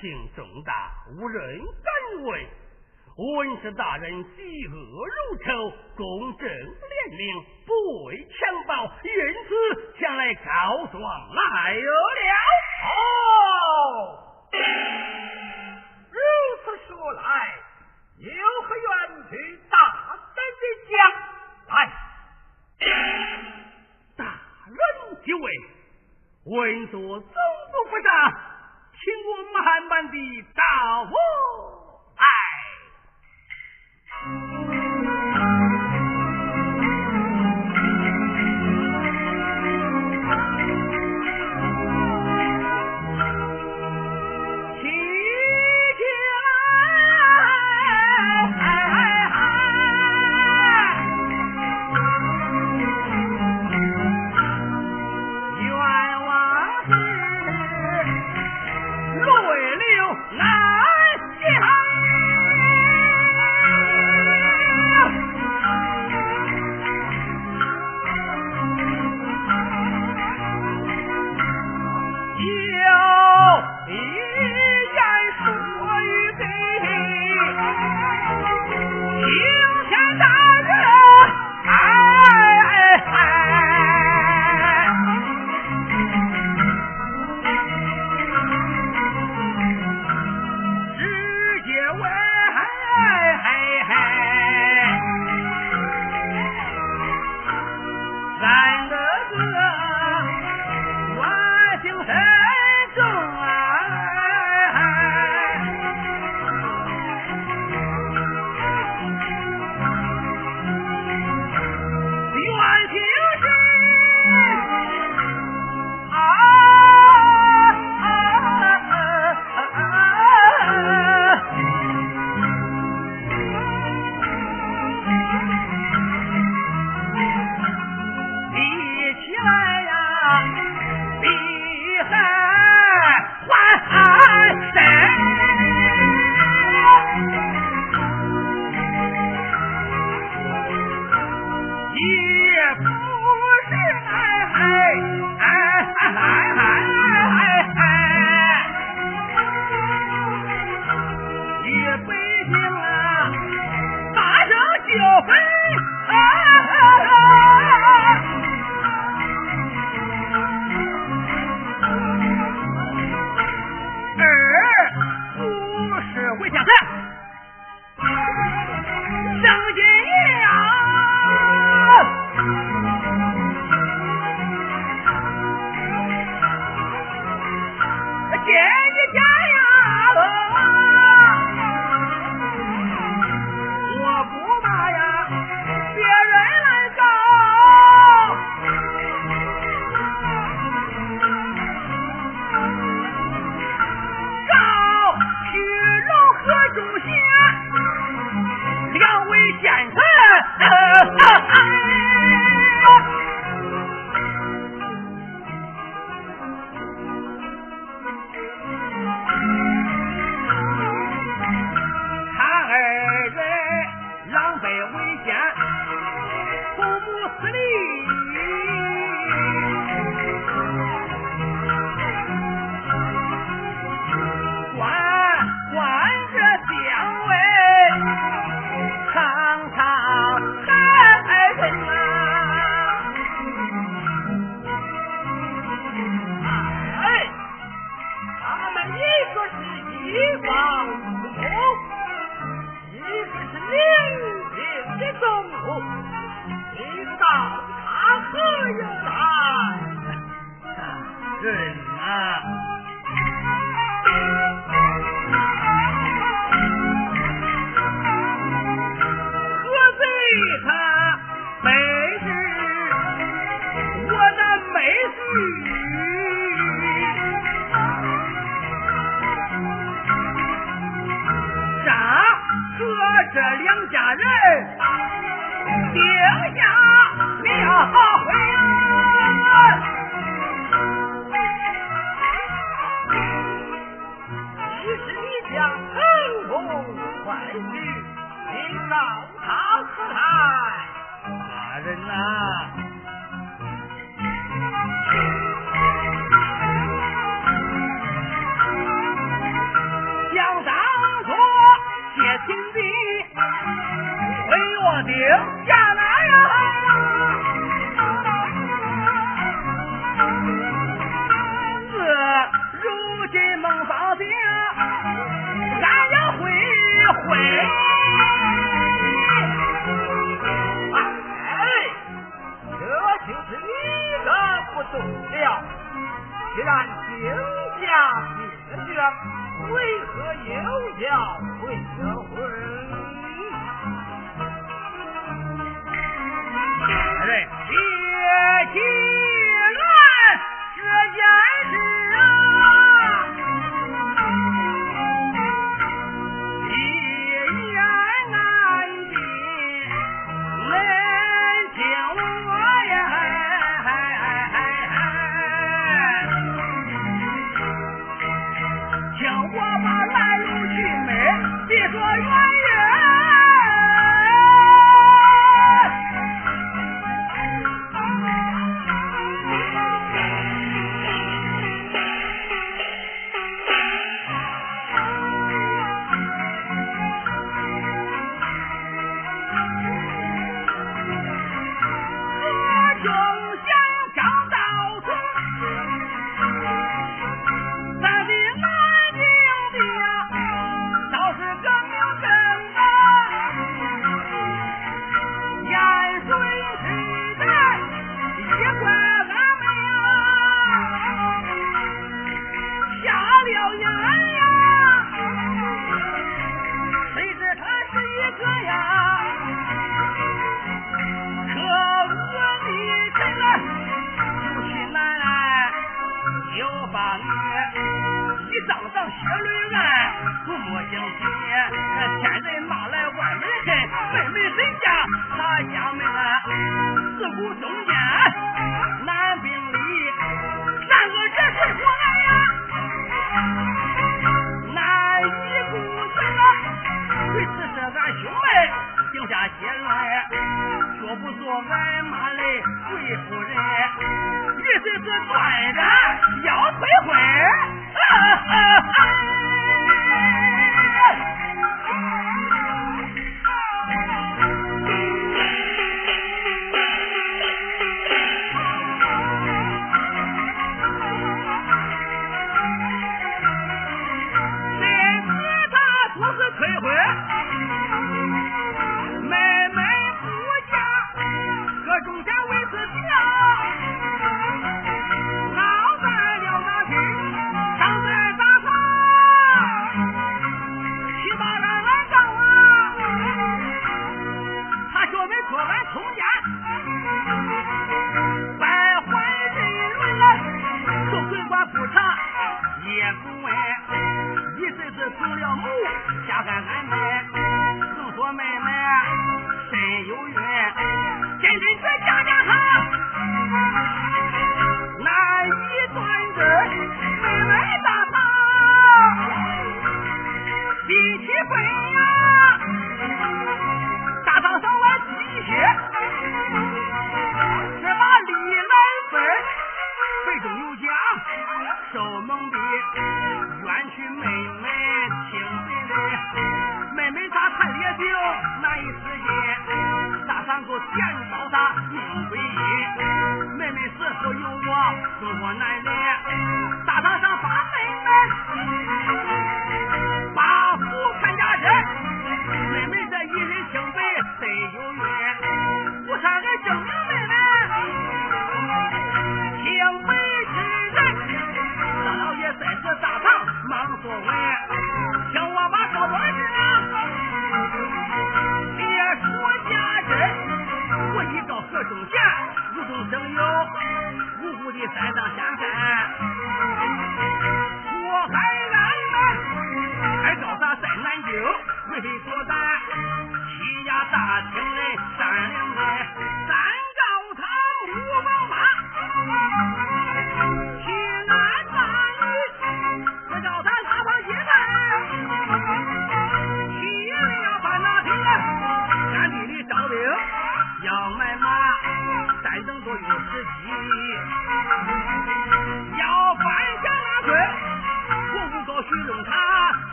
情重大，无人敢为。文氏大人嫉恶如仇，公正廉明。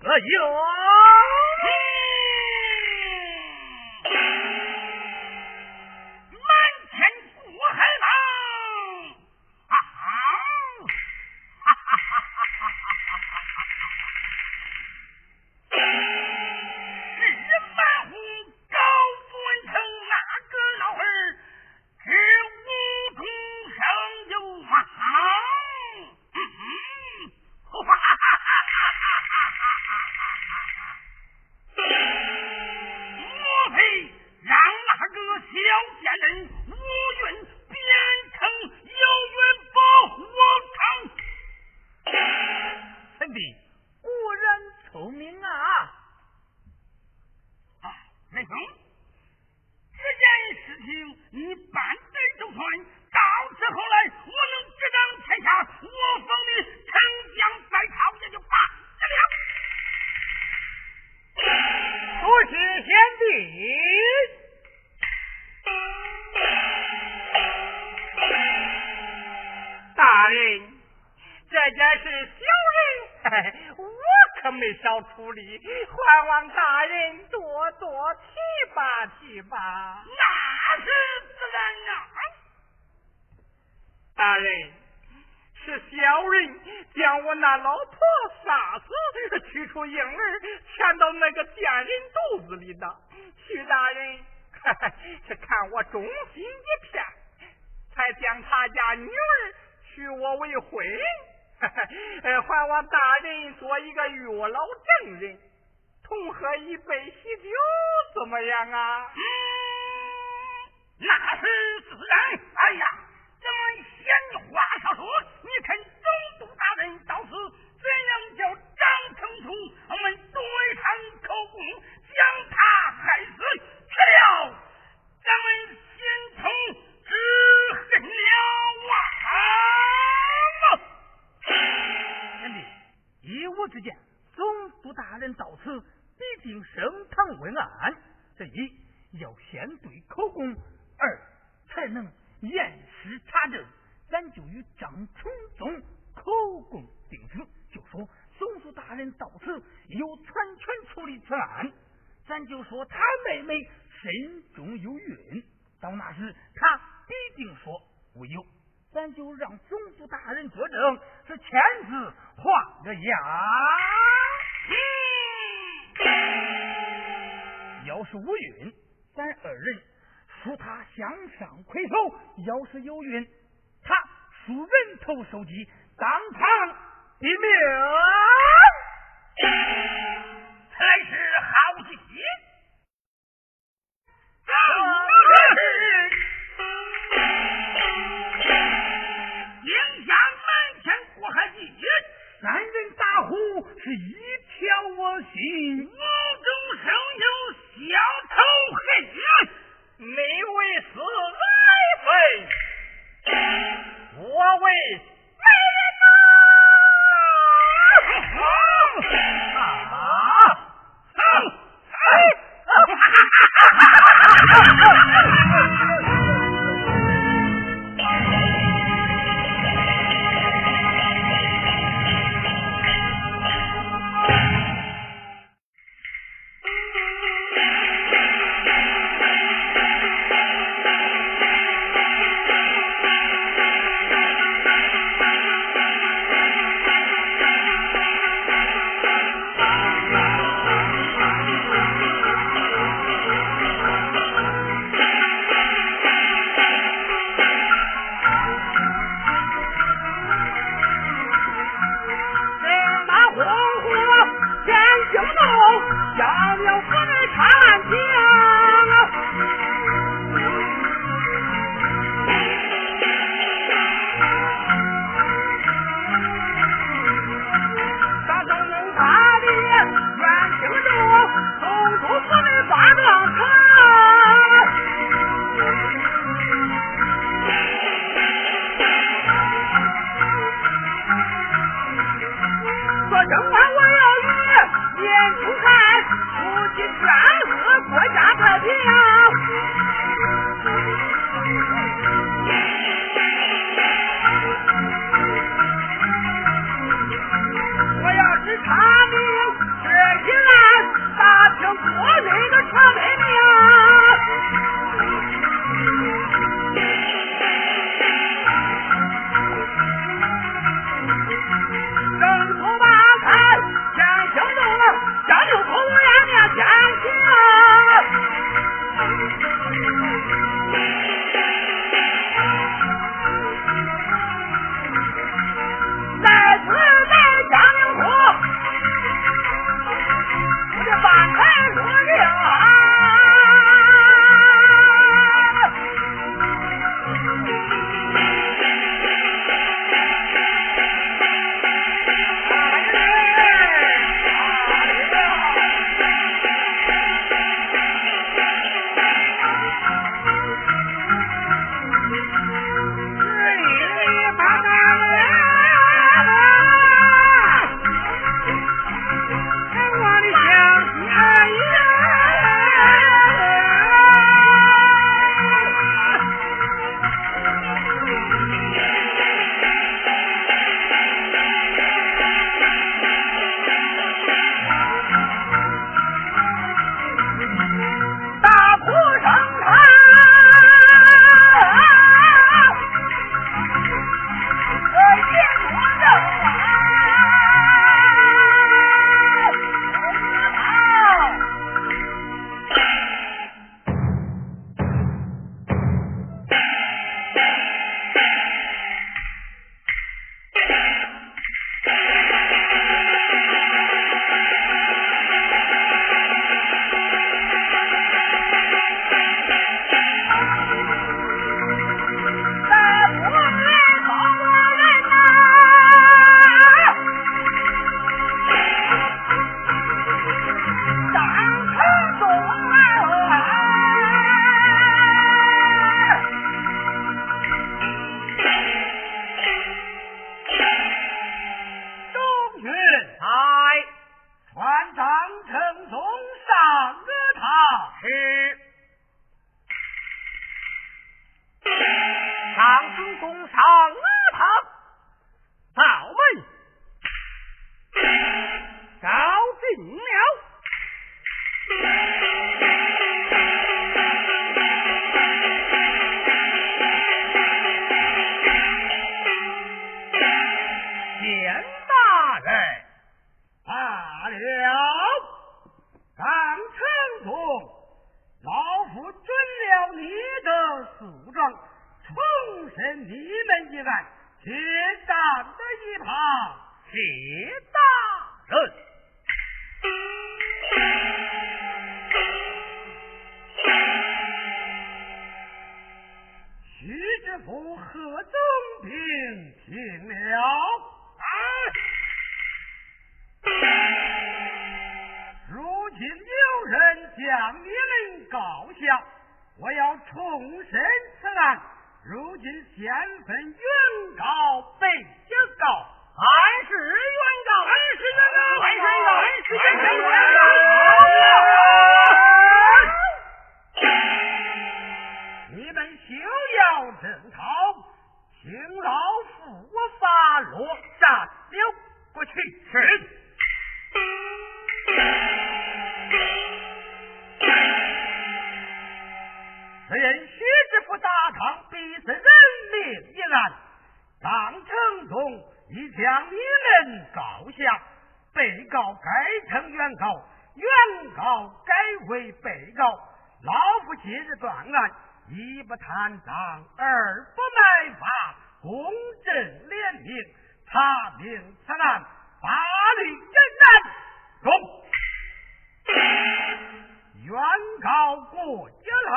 生有。കൂടി 升堂问案这一府贺中平请了。如今有人将你们告下，我要重审此案。如今先分原告、被原告，还是原告，还是原告，还是原告，还是原告。此人屈指不大唐，必是人命一案。张成宗已将你们告下，被告改称原告，原告改为被告。老夫今日断案，一不贪赃，二不卖法，公正廉明，查明此案。哪里侦难，中。原告过江来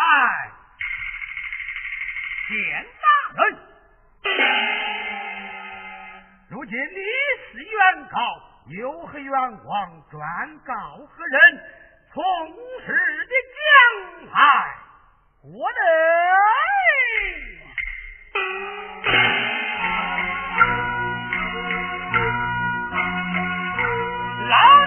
见大人。如今你是原告有何冤枉转告何人？从此的江海我的。Hello?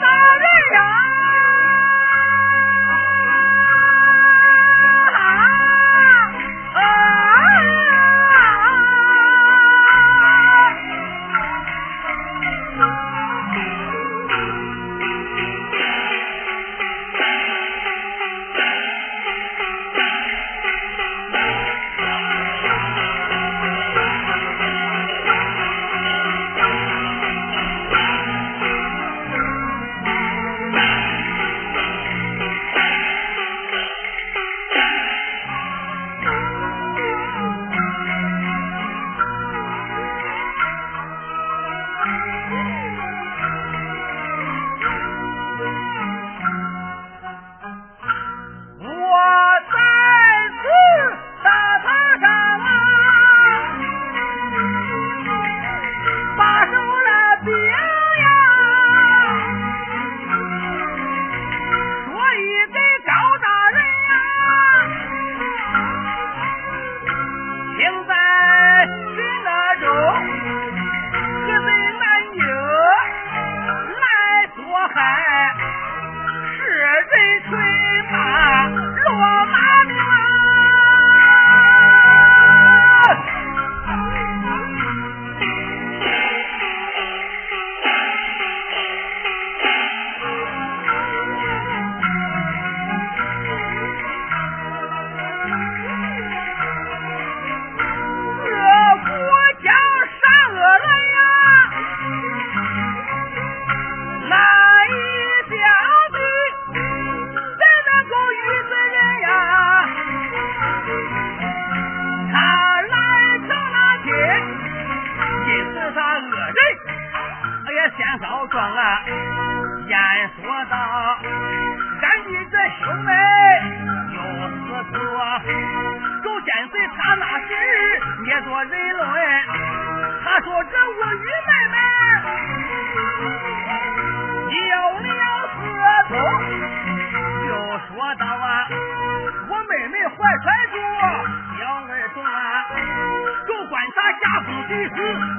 打死第四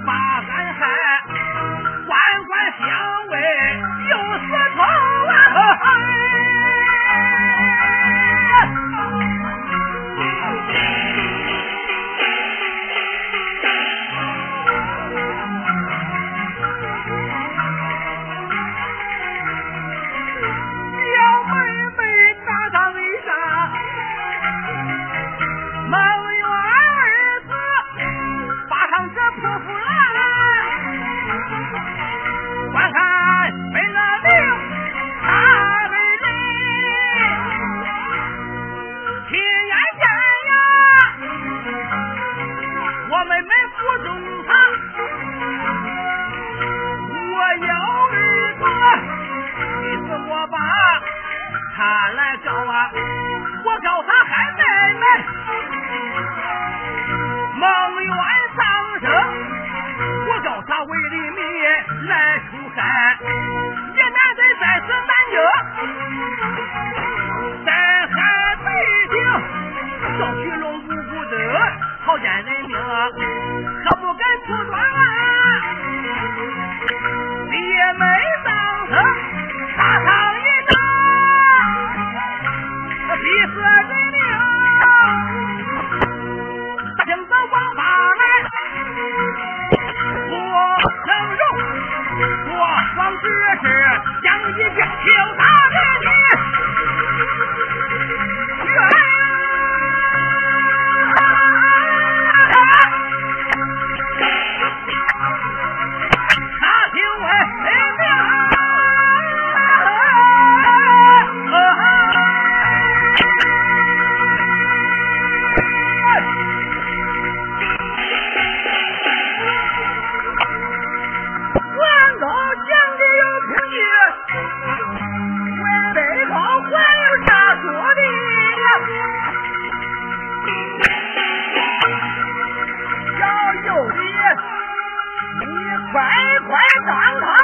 把咱。在面子